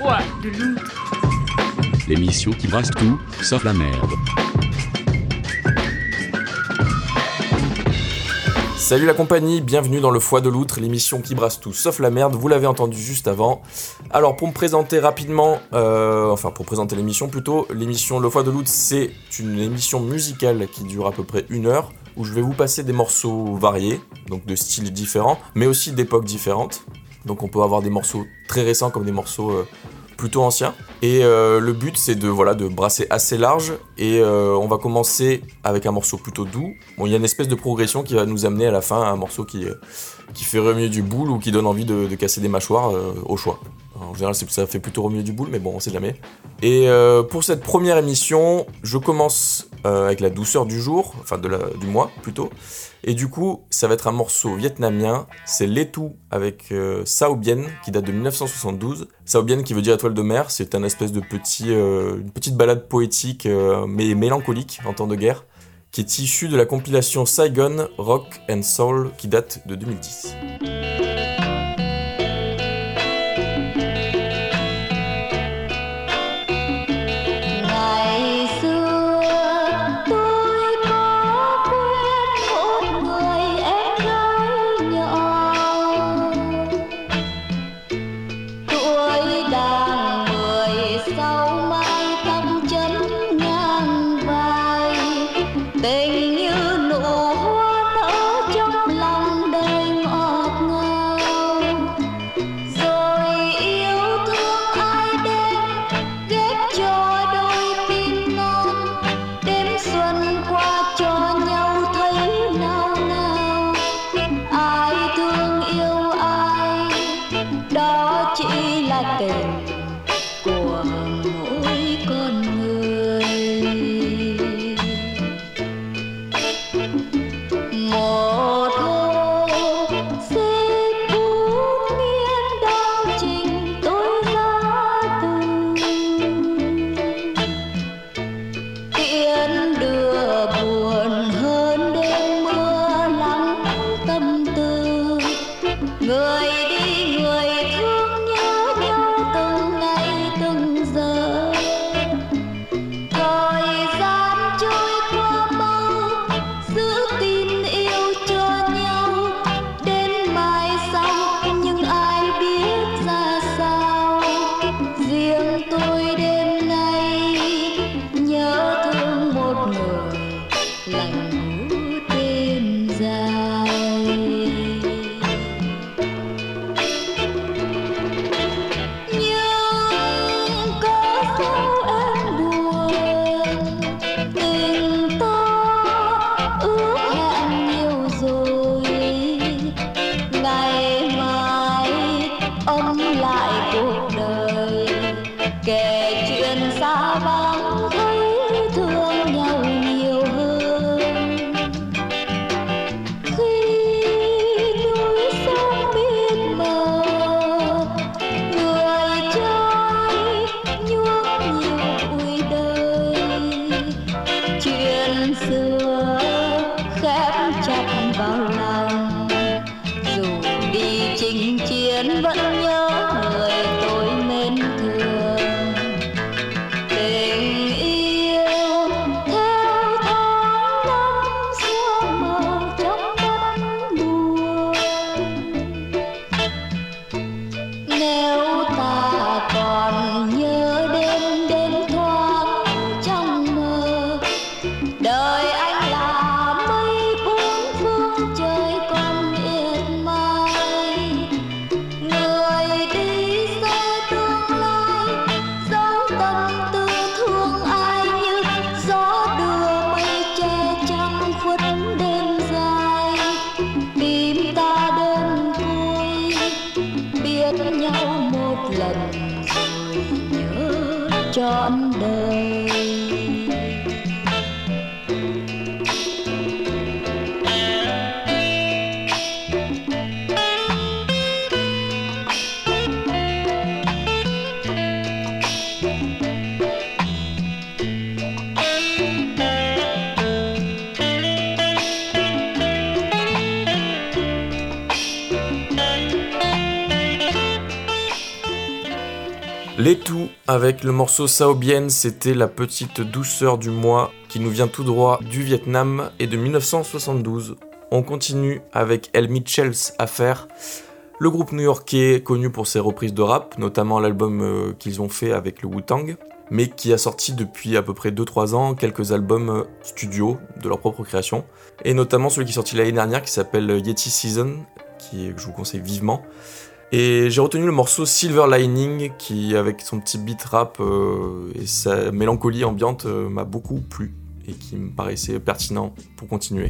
de. L'émission qui brasse tout, sauf la merde. Salut la compagnie, bienvenue dans le Foie de l'Outre, l'émission qui brasse tout sauf la merde, vous l'avez entendu juste avant. Alors pour me présenter rapidement, euh, enfin pour présenter l'émission plutôt, l'émission Le Foie de l'Outre c'est une émission musicale qui dure à peu près une heure, où je vais vous passer des morceaux variés, donc de styles différents, mais aussi d'époques différentes. Donc on peut avoir des morceaux très récents comme des morceaux euh, plutôt anciens. Et euh, le but c'est de voilà de brasser assez large et euh, on va commencer avec un morceau plutôt doux. Bon il y a une espèce de progression qui va nous amener à la fin à un morceau qui, fait remuer du boule ou qui donne envie de, casser des mâchoires au choix. En général ça fait plutôt remuer du boule mais bon on sait jamais. Et euh, pour cette première émission je commence euh, avec la douceur du jour, enfin de du mois plutôt. Et du coup, ça va être un morceau vietnamien, c'est Letou avec euh, Sao Bien qui date de 1972. Sao Bien qui veut dire étoile de mer, c'est un espèce de euh, petite balade poétique mais mélancolique en temps de guerre qui est issue de la compilation Saigon Rock and Soul qui date de 2010. Chuyện xưa khép chặt vào lòng dù đi chinh chiến avec le morceau Sao Bien, c'était la petite douceur du mois qui nous vient tout droit du Vietnam et de 1972. On continue avec El Mitchell's Affair, le groupe new-yorkais connu pour ses reprises de rap, notamment l'album euh, qu'ils ont fait avec le Wu-Tang, mais qui a sorti depuis à peu près 2-3 ans quelques albums euh, studio de leur propre création, et notamment celui qui est sorti l'année dernière qui s'appelle Yeti Season, qui que je vous conseille vivement. Et j'ai retenu le morceau Silver Lining qui, avec son petit beat rap euh, et sa mélancolie ambiante, euh, m'a beaucoup plu et qui me paraissait pertinent pour continuer.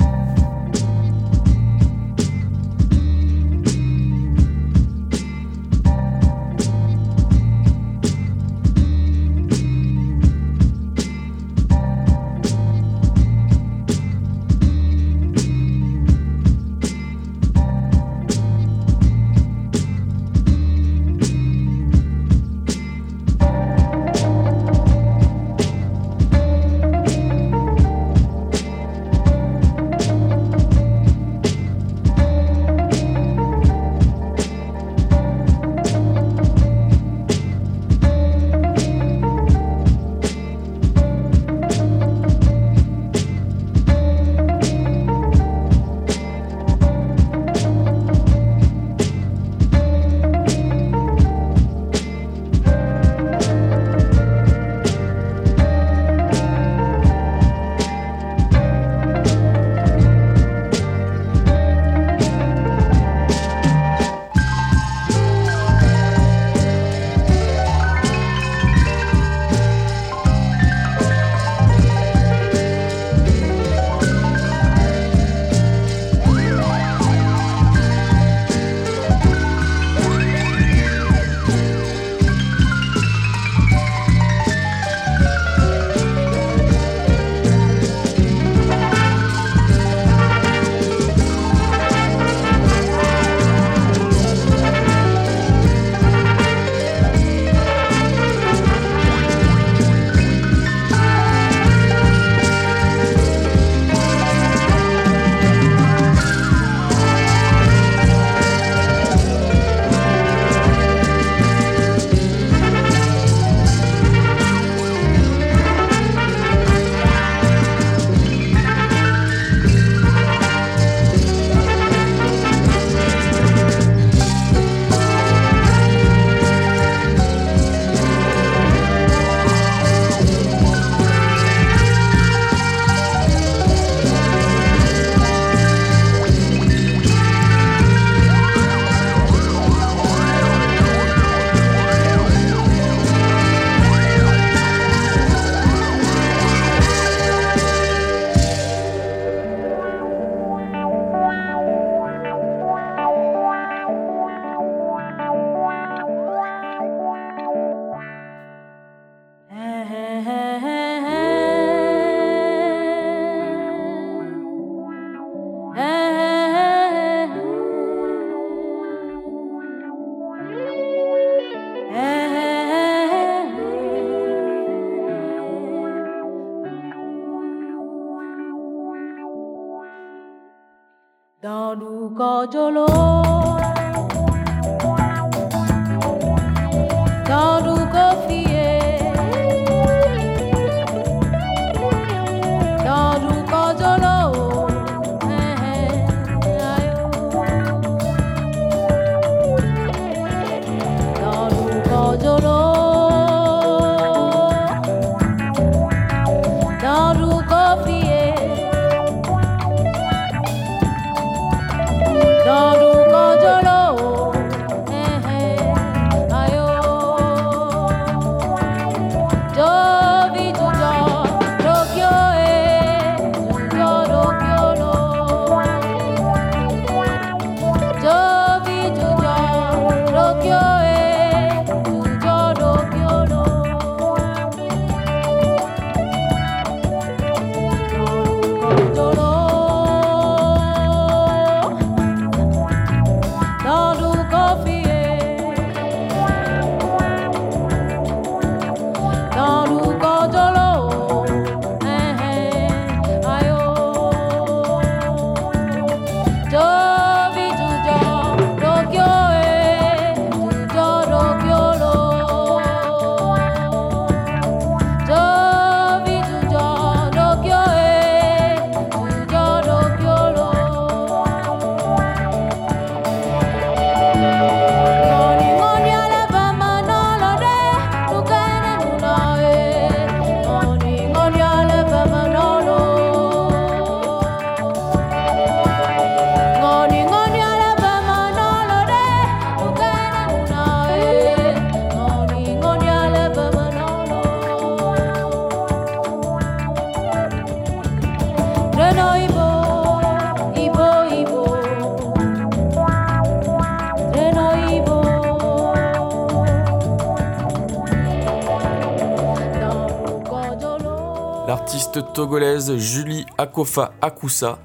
Togolaise Julie Akofa Akusa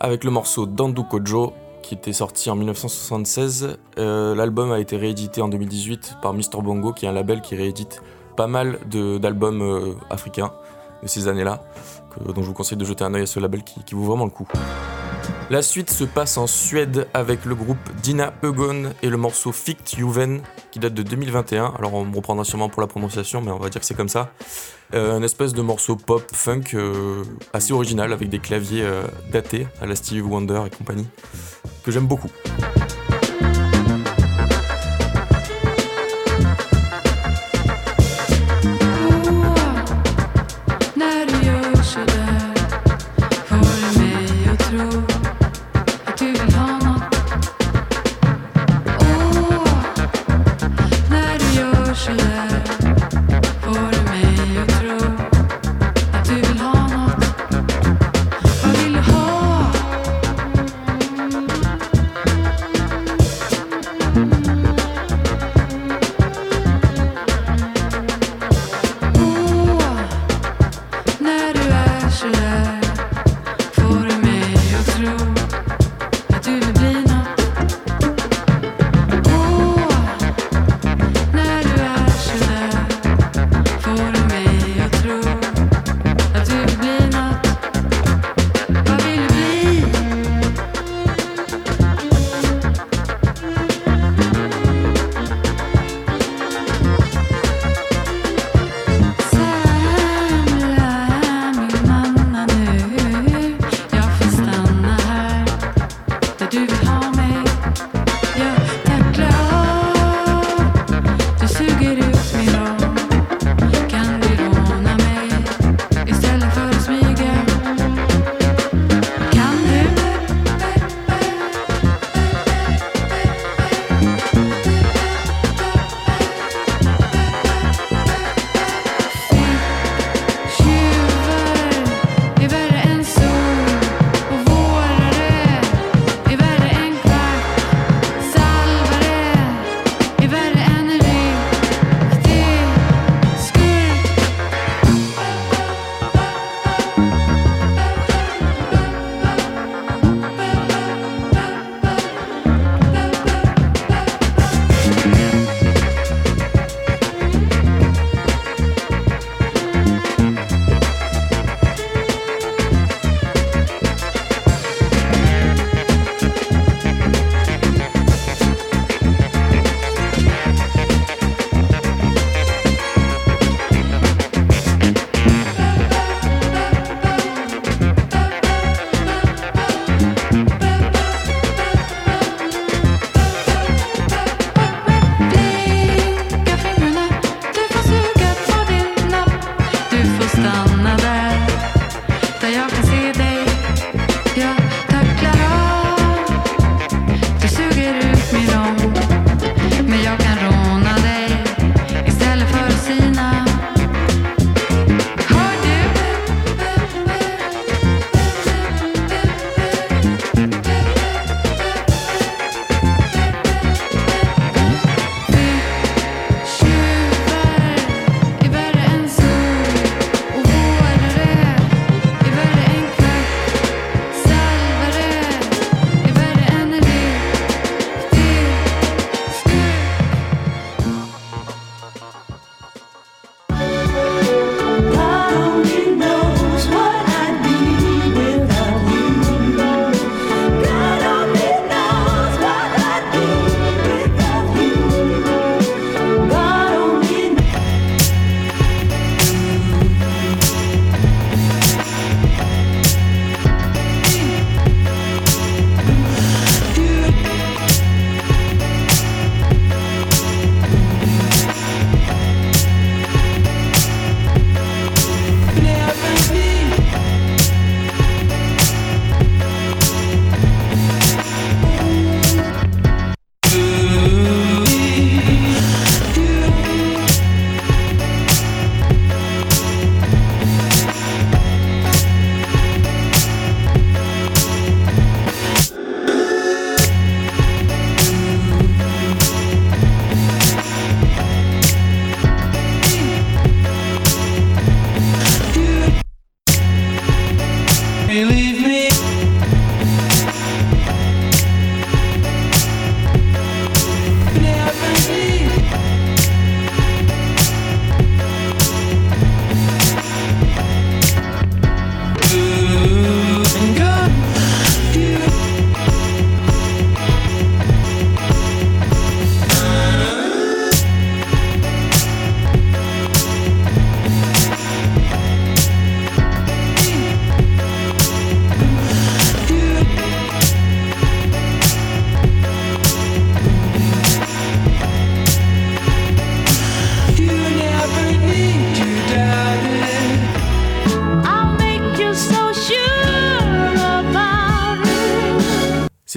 avec le morceau Dandu Kojo qui était sorti en 1976. Euh, L'album a été réédité en 2018 par Mr Bongo qui est un label qui réédite pas mal d'albums euh, africains de ces années-là. Donc je vous conseille de jeter un œil à ce label qui vaut vraiment le coup. La suite se passe en Suède avec le groupe Dina Egon et le morceau Fikt Juven qui date de 2021. Alors on me reprendra sûrement pour la prononciation, mais on va dire que c'est comme ça. Euh, un espèce de morceau pop funk euh, assez original avec des claviers euh, datés à la Stevie Wonder et compagnie que j'aime beaucoup.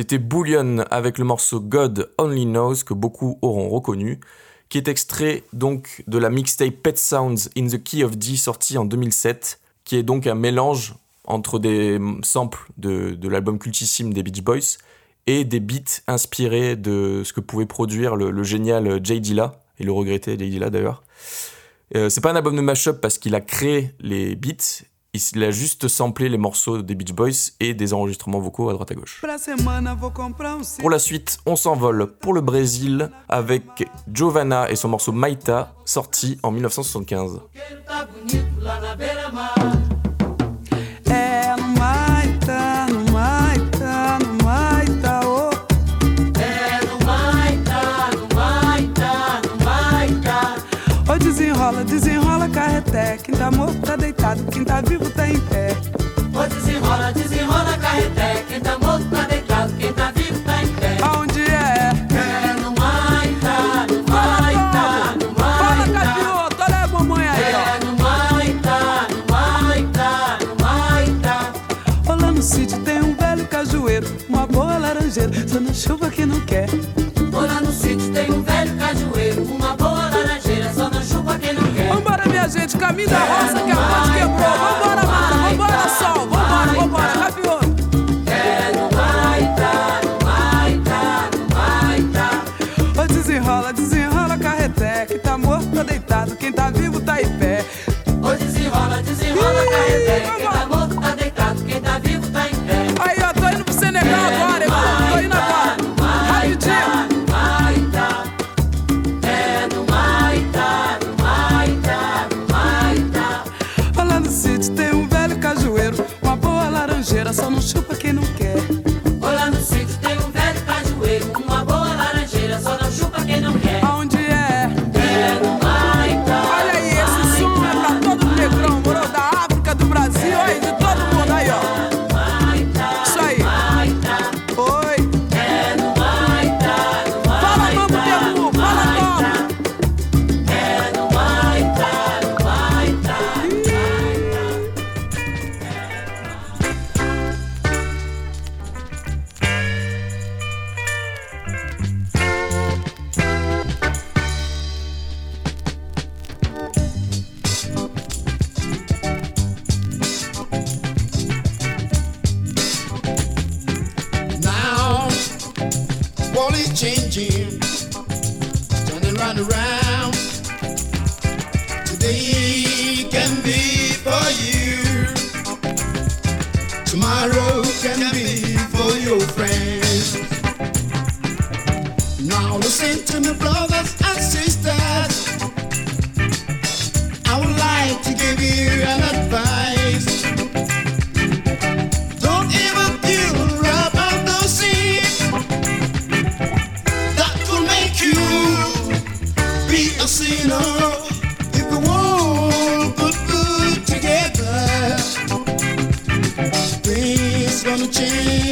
C'était Bullion avec le morceau God Only Knows que beaucoup auront reconnu, qui est extrait donc de la mixtape Pet Sounds in the Key of D sortie en 2007, qui est donc un mélange entre des samples de, de l'album cultissime des Beach Boys et des beats inspirés de ce que pouvait produire le, génial Jay Dilla, et le regretté Jay Dilla d'ailleurs. Euh, c'est pas un album de mashup parce qu'il a créé les beats, il a juste samplé les morceaux des Beach Boys et des enregistrements vocaux à droite à gauche. Pour la suite, on s'envole pour le Brésil avec Giovanna et son morceau Maita, sorti en 1975. É no Maita, no Maita, no Maita, oh. Ô desenrola, desenrola carreté. Quem tá morto tá deitado, quem tá vivo tá em pé. Ô desenrola, desenrola carreté. Quem tá morto tá deitado, quem tá vivo tá em pé. Aonde é? É no Maita, no Maita, no Fala, Maita. capioto, olha a mamãe aí, ó. É no Maita, no Maita, no Maita. Ô, lá no sítio tem um velho cajueiro, uma boa laranjeira, só na chuva que não quer. Ô lá no sítio tem um velho gente, caminho da roça que a ponte quebrou. Vambora, Mara, vambora, sol, vambora, vambora. Ô, desenrola, desenrola carreté, quem tá morto tá deitado, quem tá vivo tá em pé. Ô desenrola, desenrola carreté. Gonna change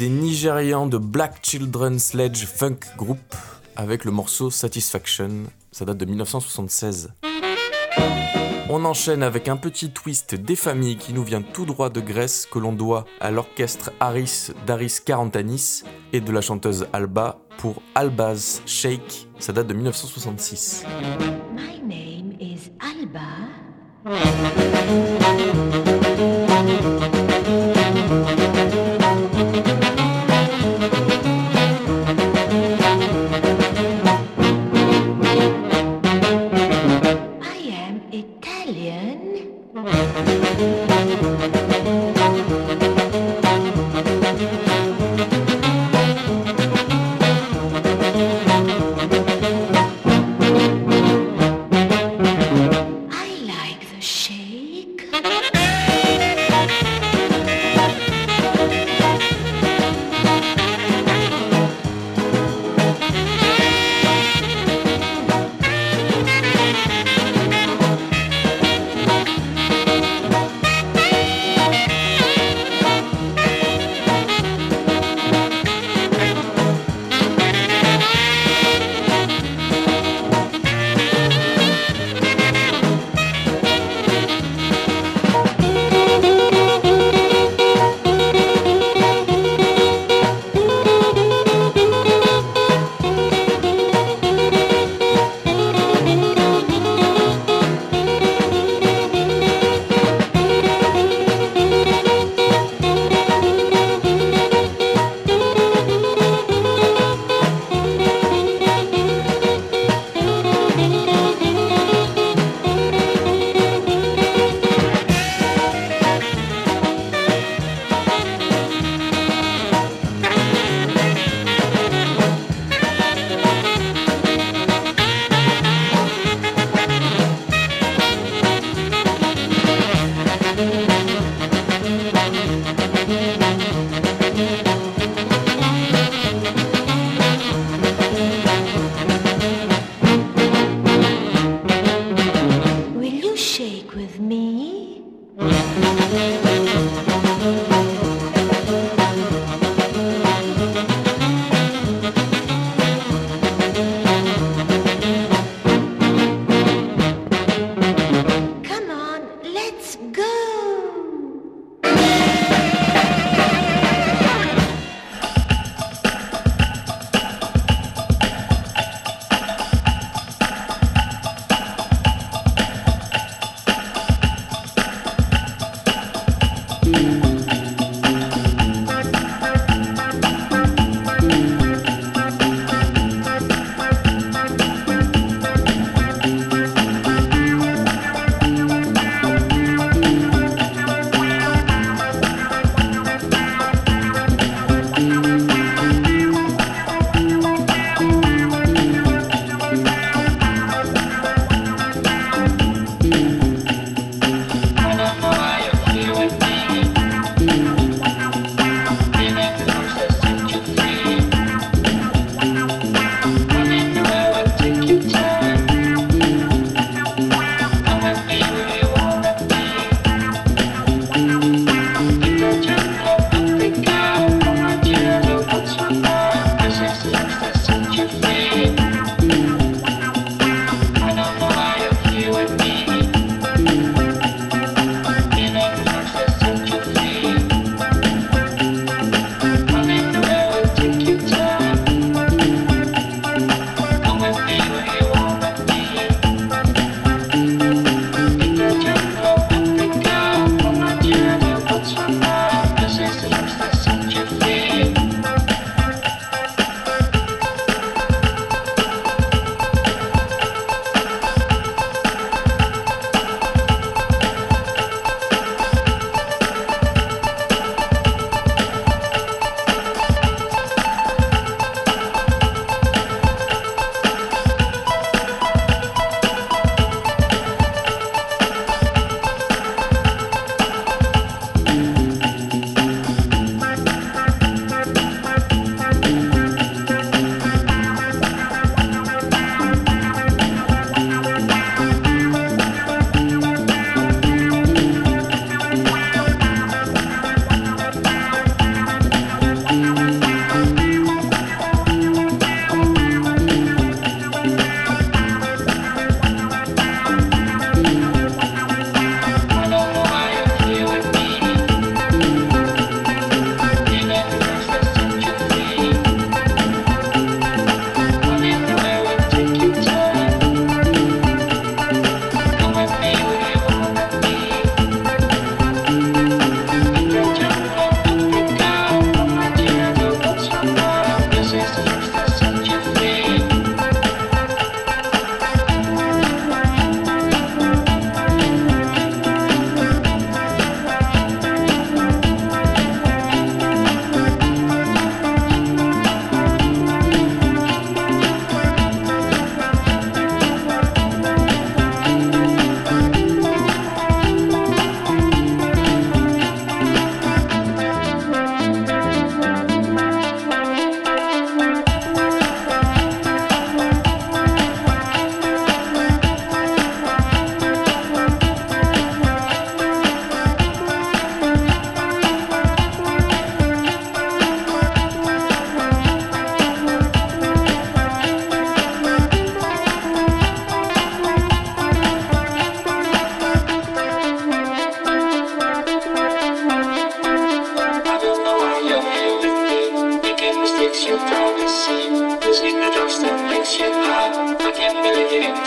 des Nigérians de Black Children Sledge Funk Group avec le morceau Satisfaction. Ça date de 1976. On enchaîne avec un petit twist des familles qui nous vient tout droit de Grèce que l'on doit à l'orchestre Haris d'Aris Karantanis et de la chanteuse Alba pour Alba's Shake. Ça date de 1966. My name is Alba.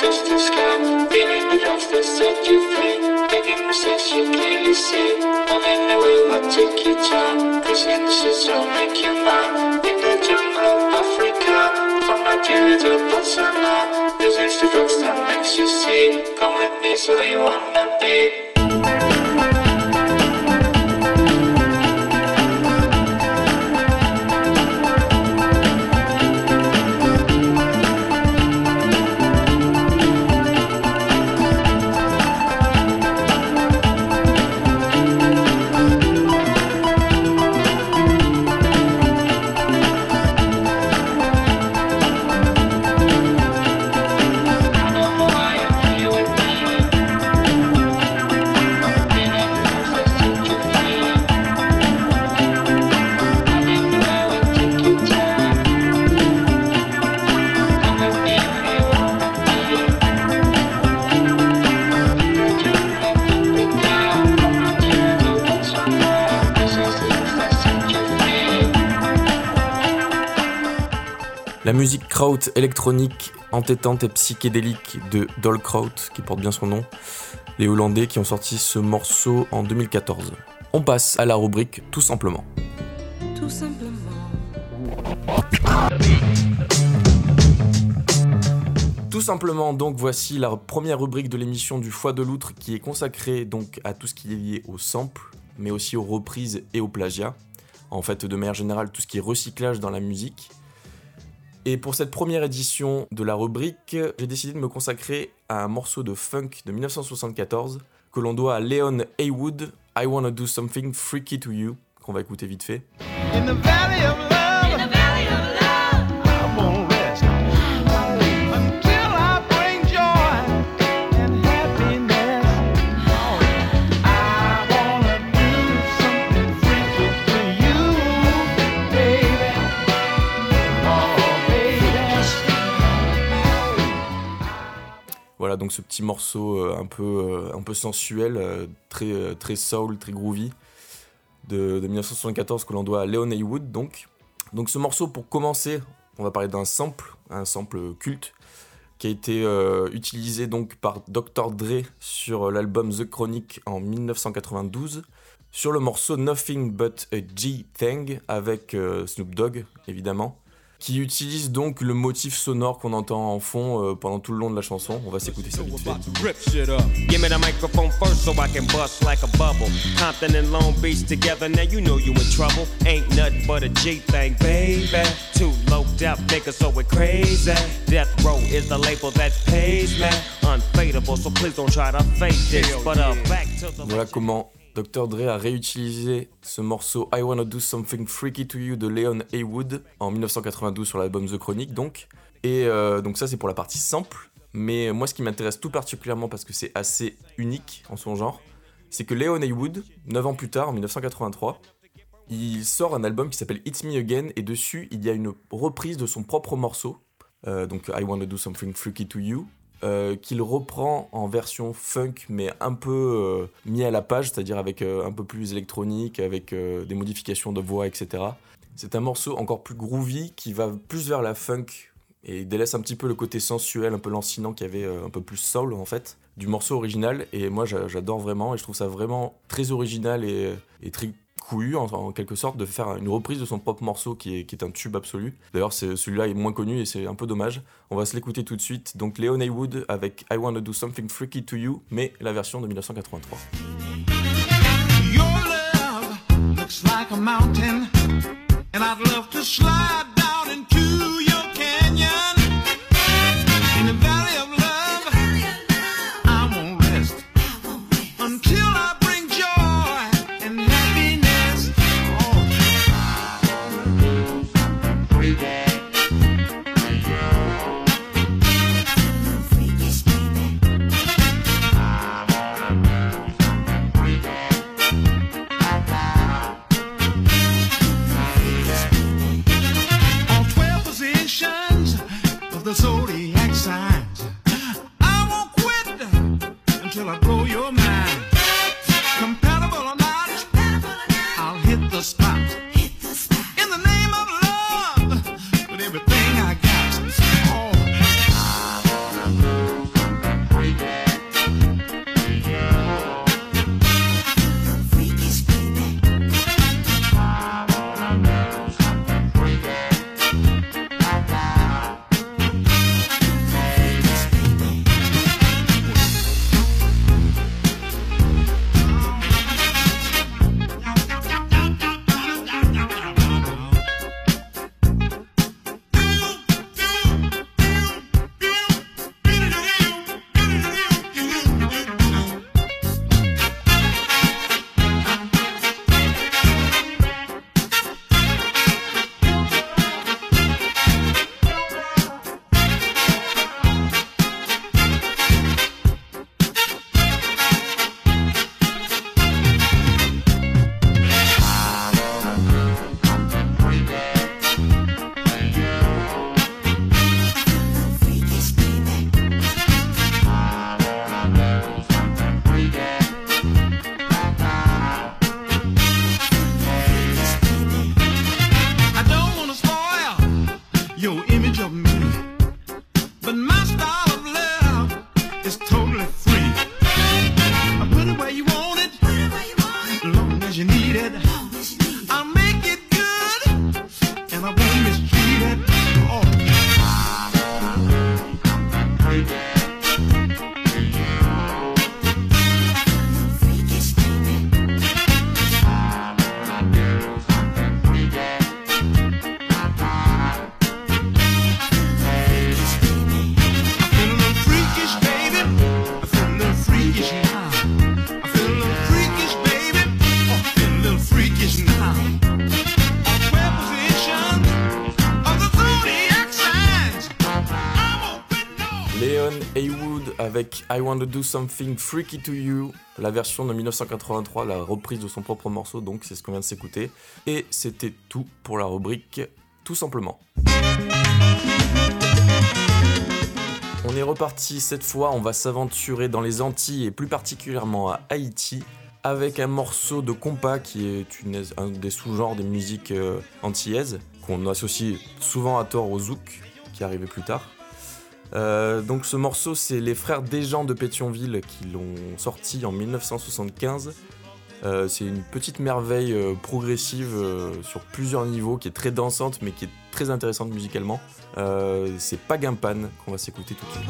just a scam Feeling the love that set you free. Every mistakes you clearly see. Only the way will take your time. Cause in this is all make you mine In the jungle of Africa From Nigeria to Botswana This is the drugs that makes you see. Come with me so you wanna be. La musique kraut électronique entêtante et psychédélique de Dolkraut, qui porte bien son nom, les Hollandais qui ont sorti ce morceau en 2014. On passe à la rubrique Tout simplement. Tout simplement. Tout simplement, donc voici la première rubrique de l'émission du Foie de l'Outre qui est consacrée donc à tout ce qui est lié au sample, mais aussi aux reprises et au plagiat. En fait, de manière générale, tout ce qui est recyclage dans la musique. Et pour cette première édition de la rubrique, j'ai décidé de me consacrer à un morceau de funk de 1974 que l'on doit à Leon Haywood, I Wanna Do Something Freaky to You, qu'on va écouter vite fait. In the donc ce petit morceau euh, un peu, euh, un peu sensuel, euh, très, très soul, très groovy de, de 1974 que l'on doit à Leon Haywood donc. Donc ce morceau pour commencer, on va parler d'un sample, un sample culte qui a été utilisé donc par Dr Dre sur l'album The Chronic en 1992 sur le morceau Nothing But a G Thing avec Snoop Dogg évidemment qui utilise donc le motif sonore qu'on entend en fond euh, pendant tout le long de la chanson. On va s'écouter ça vite fait. Rip shit up. Give me the microphone first so I can bust like a bubble. Compton and Long Beach together, now you know you in trouble. Ain't nothing but a G thing, baby. Two low death niggas, so we're crazy. Death Row is the label that pays me. Unfadable, so please don't try to fake this. But uh, back to the. Voilà comment Dr. Dre a réutilisé ce morceau I Wanna Do Something Freaky to You de Leon Haywood en 1992 sur l'album The Chronic donc. Et euh, donc ça c'est pour la partie sample. Mais moi ce qui m'intéresse tout particulièrement parce que c'est assez unique en son genre, c'est que Leon Haywood, 9 ans plus tard, en 1983, il sort un album qui s'appelle It's Me Again et dessus il y a une reprise de son propre morceau, euh, donc I Wanna Do Something Freaky to You, euh, qu'il reprend en version funk mais un peu euh, mis à la page, c'est-à-dire avec euh, un peu plus électronique, avec des modifications de voix, etc. C'est un morceau encore plus groovy qui va plus vers la funk et délaisse un petit peu le côté sensuel, un peu lancinant qui avait euh, un peu plus soul en fait du morceau original. Et moi j'a- j'adore vraiment et je trouve ça vraiment très original et, et très couillu en, quelque sorte de faire une reprise de son propre morceau qui est, un tube absolu. D'ailleurs celui-là est moins connu et c'est un peu dommage. On va se l'écouter tout de suite. Donc Leon Haywood avec I Wanna Do Something Freaky to You, mais la version de 1983. Your love looks like a mountain, and I'd love to slide I Want to Do Something Freaky to You, la version de 1983, la reprise de son propre morceau, donc c'est ce qu'on vient de s'écouter. Et c'était tout pour la rubrique Tout simplement. On est reparti cette fois, on va s'aventurer dans les Antilles et plus particulièrement à Haïti avec un morceau de compas qui est un des sous-genres des musiques euh, antillaises qu'on associe souvent à tort au zouk qui arrivait plus tard. Euh, donc ce morceau, c'est les frères Desjans de Pétionville qui l'ont sorti en 1975. Euh, c'est une petite merveille euh, progressive sur plusieurs niveaux qui est très dansante mais qui est très intéressante musicalement. C'est Pagampan qu'on va s'écouter tout de suite.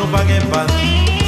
Nous pas gain pas.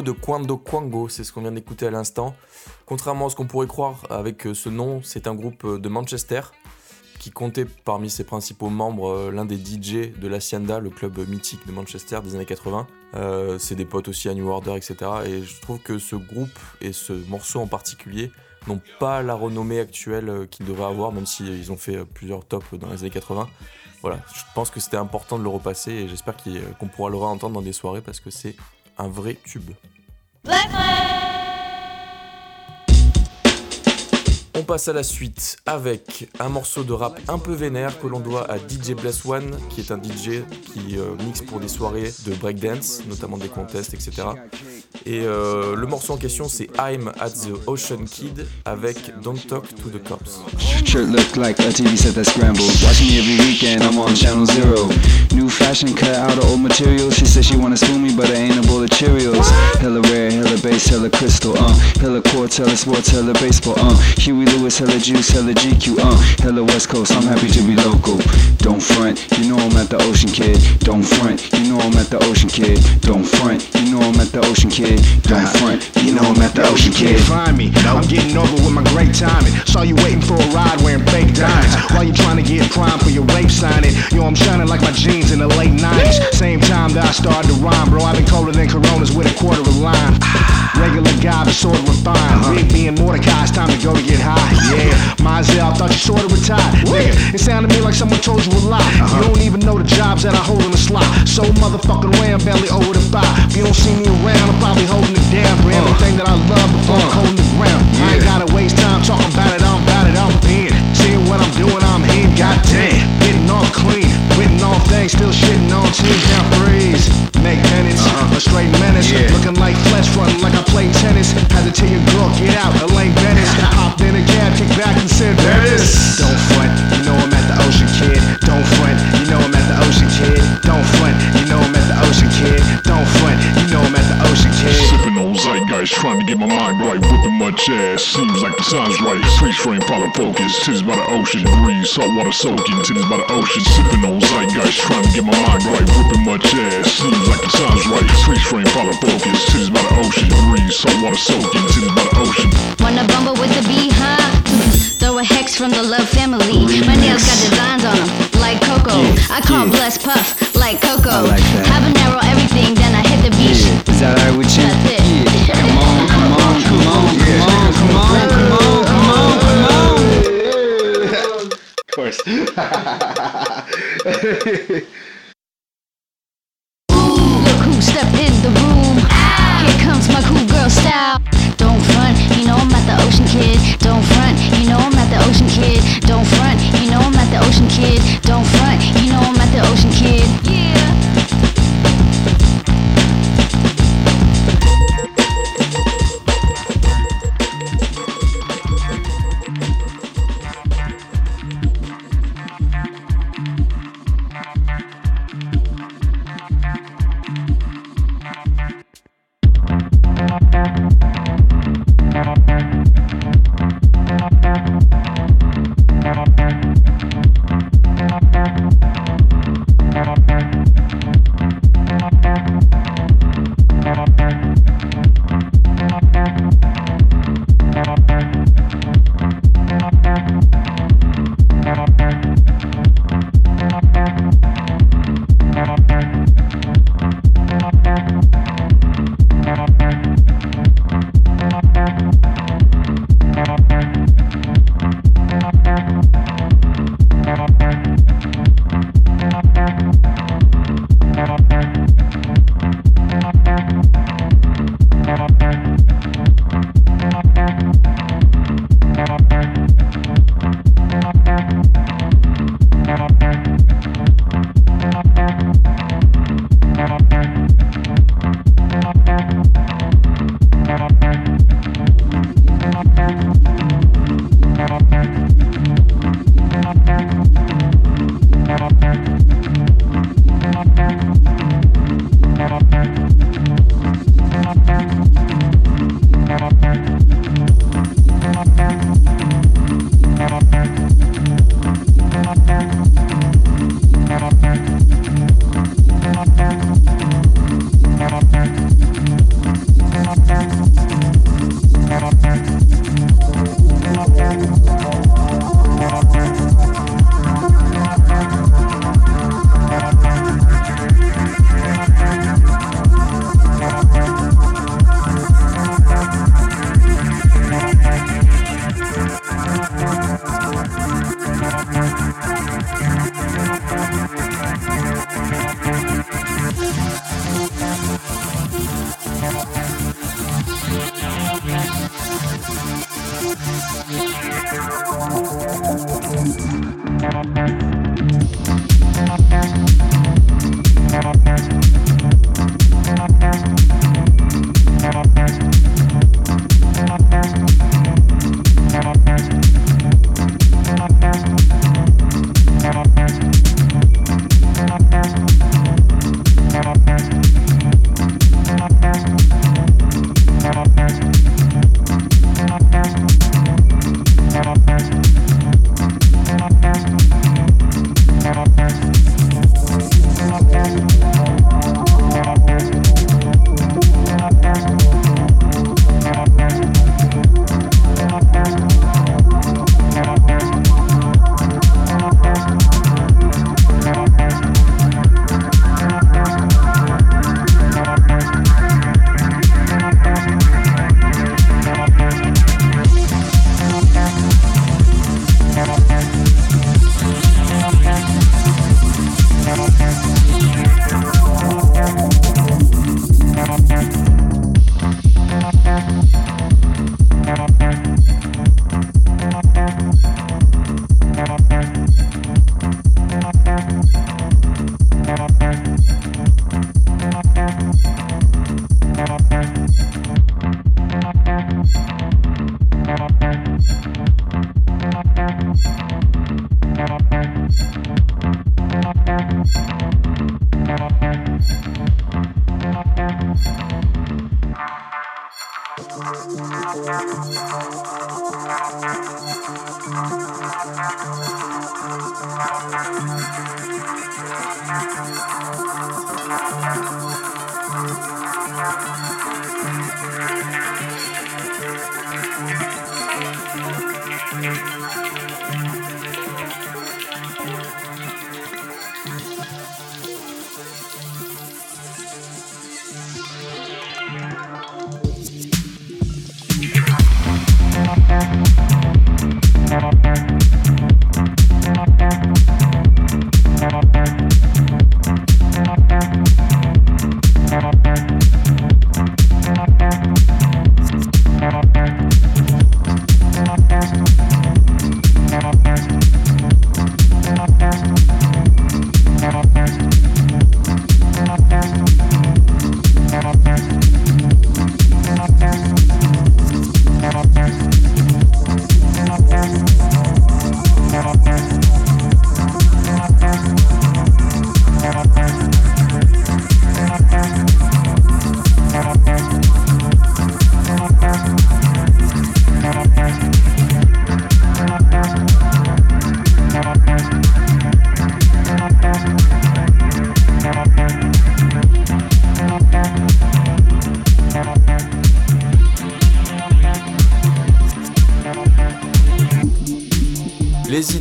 De Quando Quango, c'est ce qu'on vient d'écouter à l'instant. Contrairement à ce qu'on pourrait croire avec euh, ce nom, c'est un groupe euh, de Manchester qui comptait parmi ses principaux membres euh, l'un des DJ de l'Hacienda, le club mythique de Manchester des années 80. Euh, c'est des potes aussi à New Order, etc. Et je trouve que ce groupe et ce morceau en particulier n'ont pas la renommée actuelle qu'ils devraient avoir, même s'ils ont fait plusieurs tops dans les années 80. Voilà, je pense que c'était important de le repasser et j'espère qu'on pourra le réentendre dans des soirées parce que c'est un vrai tube. On passe à la suite avec un morceau de rap un peu vénère que l'on doit à DJ Bless One, qui est un DJ qui euh, mixe pour des soirées de breakdance, notamment des contests, etc. Et euh, le morceau en question c'est I'm at the Ocean Kid avec Don't Talk to the Cops. Shirt look like a TV set that's scrambled. Watch me every weekend, I'm on channel zero. New fashion cut out of old material. She said she wanna spoon me, but I ain't a bowl of Cheerios. Hella rare, hella base, hella crystal, uh. Hella quartz, hella sports, hella baseball, uh. Huey Lewis, hella juice, hella GQ, uh. Hella West Coast, I'm happy to be local. Don't front, you know I'm at the Ocean Kid. Don't front, you know I'm at the Ocean Kid. Don't front, you know I'm at the Ocean Kid. Don't uh-huh. front, you know I'm at the Ocean Kid. Find me, I'm getting over with my great timing. Saw you waiting for a ride wearing fake uh-huh. diamonds. While you trying to get prime for your rape signing. Yo, I'm shining like my jeans in the late 90s. Same time that I started to rhyme, bro. I've been colder than Coronas with a quarter of lime. Ah. Regular guy, but sort of refined. Uh-huh. Big being Mordecai, it's time to go to get high. Yeah, Mizell, I thought you sort of retired. Nigga, it sounded to me like someone told you a lie. Uh-huh. You don't even know the jobs that I hold in the slot. So motherfucking ram belly over the bar. If you don't see me around, I'm probably holding it down for uh-huh. everything that I love before I'm uh-huh. holding the ground. I ain't gotta waste time talking about it, I'm about it, I'm in. Seeing what I'm doing, I'm in, goddamn. Getting all clean, written all things, still shitting on teams, down freeze. Make penance, a straight menace. Looking get my mind right. Whipping much ass, seems like the sounds right. Freeze frame, follow focus. Titties by the ocean, breeze, saltwater soaking. Titties by the ocean, sipping on zeitgeist, trying to get my mind right. Whipping much ass, seems like the sounds right. Freeze frame, follow focus. Titties by the ocean, breeze, saltwater soaking. Titties by the ocean. Wanna bumble with the beehive? Throw a hex from the love family. My nails got designs on them, like Coco. I call bless puff, like Coco. I like that. Habanero everything, then I hit the beach. Is that alright with you? That's it. Yeah. Come on, come on, come on, come on, come on, come on, come on, come on. Of course. Who stepped in the room. Here comes my cool girl style. Don't front, you know I'm at the ocean kid. Don't front, you know I'm at the ocean kid. Don't front, you know I'm at the ocean kid. Don't front, you know I'm at the ocean kid. Yeah.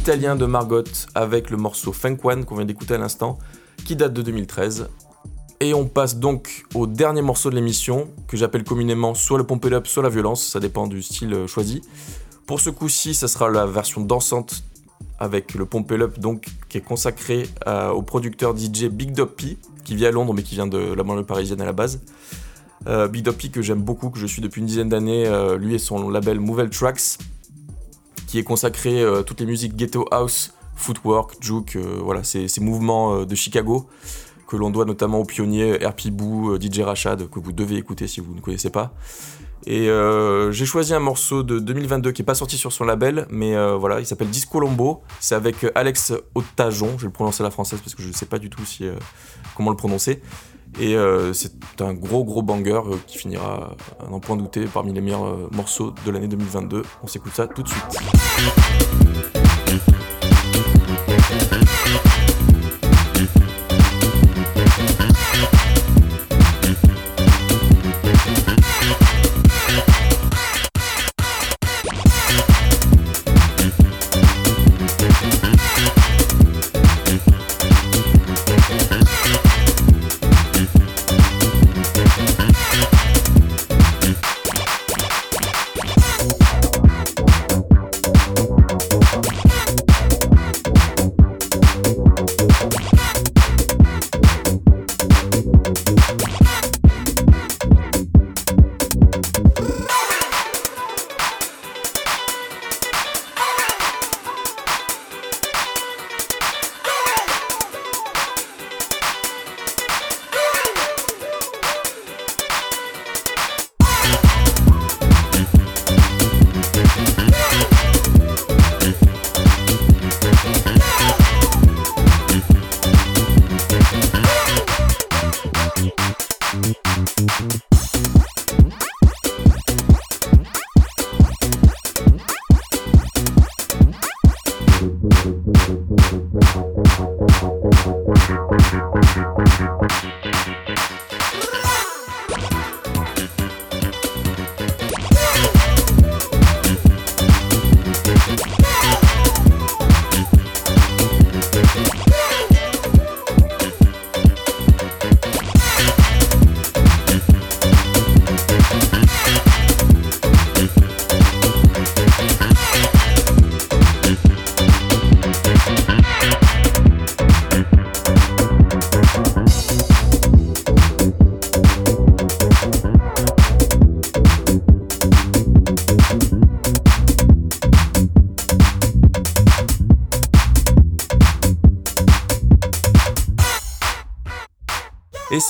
Les Italiens de Margot avec le morceau Funk One qu'on vient d'écouter à l'instant, qui date de 2013. Et on passe donc au dernier morceau de l'émission, que j'appelle communément soit le pump it up, soit la violence, ça dépend du style euh, choisi. Pour ce coup-ci, ça sera la version dansante avec le pump it up, donc qui est consacré euh, au producteur DJ Big Doppy, qui vit à Londres mais qui vient de la banlieue parisienne à la base. Euh, Big Doppy que j'aime beaucoup, que je suis depuis une dizaine d'années, lui et son label Mouvel Tracks, qui est consacré à toutes les musiques ghetto house, footwork, juke, euh, voilà, ces, mouvements euh, de Chicago que l'on doit notamment aux pionniers RP Boo, euh, DJ Rashad, que vous devez écouter si vous ne connaissez pas. Et euh, j'ai choisi un morceau de 2022 qui n'est pas sorti sur son label, mais euh, voilà, il s'appelle Disco Lombo. C'est avec euh, Alex Otajon, je vais le prononcer à la française parce que je ne sais pas du tout euh, comment le prononcer. Et euh, c'est un gros gros banger euh, qui finira, à n'en point douter, parmi les meilleurs euh, morceaux de l'année 2022. On s'écoute ça tout de suite.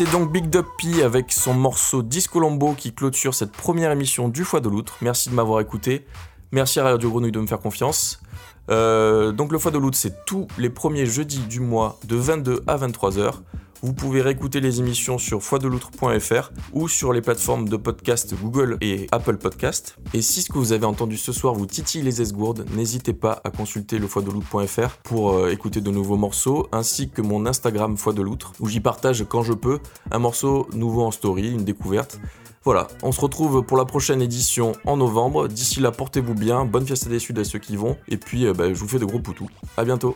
C'est donc Big Duppy avec son morceau Disco Lombo qui clôture cette première émission du Foie de l'Outre. Merci de m'avoir écouté. Merci à Radio Grenouille de me faire confiance. Euh, donc le Foie de l'Outre, c'est tous les premiers jeudis du mois de 22 à 23h. Vous pouvez réécouter les émissions sur foideloutre.fr ou sur les plateformes de podcast Google et Apple Podcast. Et si ce que vous avez entendu ce soir vous titille les esgourdes, n'hésitez pas à consulter le foideloutre.fr pour euh, écouter de nouveaux morceaux, ainsi que mon Instagram Foi de Loutre, où j'y partage quand je peux un morceau nouveau en story, une découverte. Voilà, on se retrouve pour la prochaine édition en novembre. D'ici là, portez-vous bien, bonne fiesta des Suds à ceux qui vont, et puis euh, bah, je vous fais de gros poutous. À bientôt.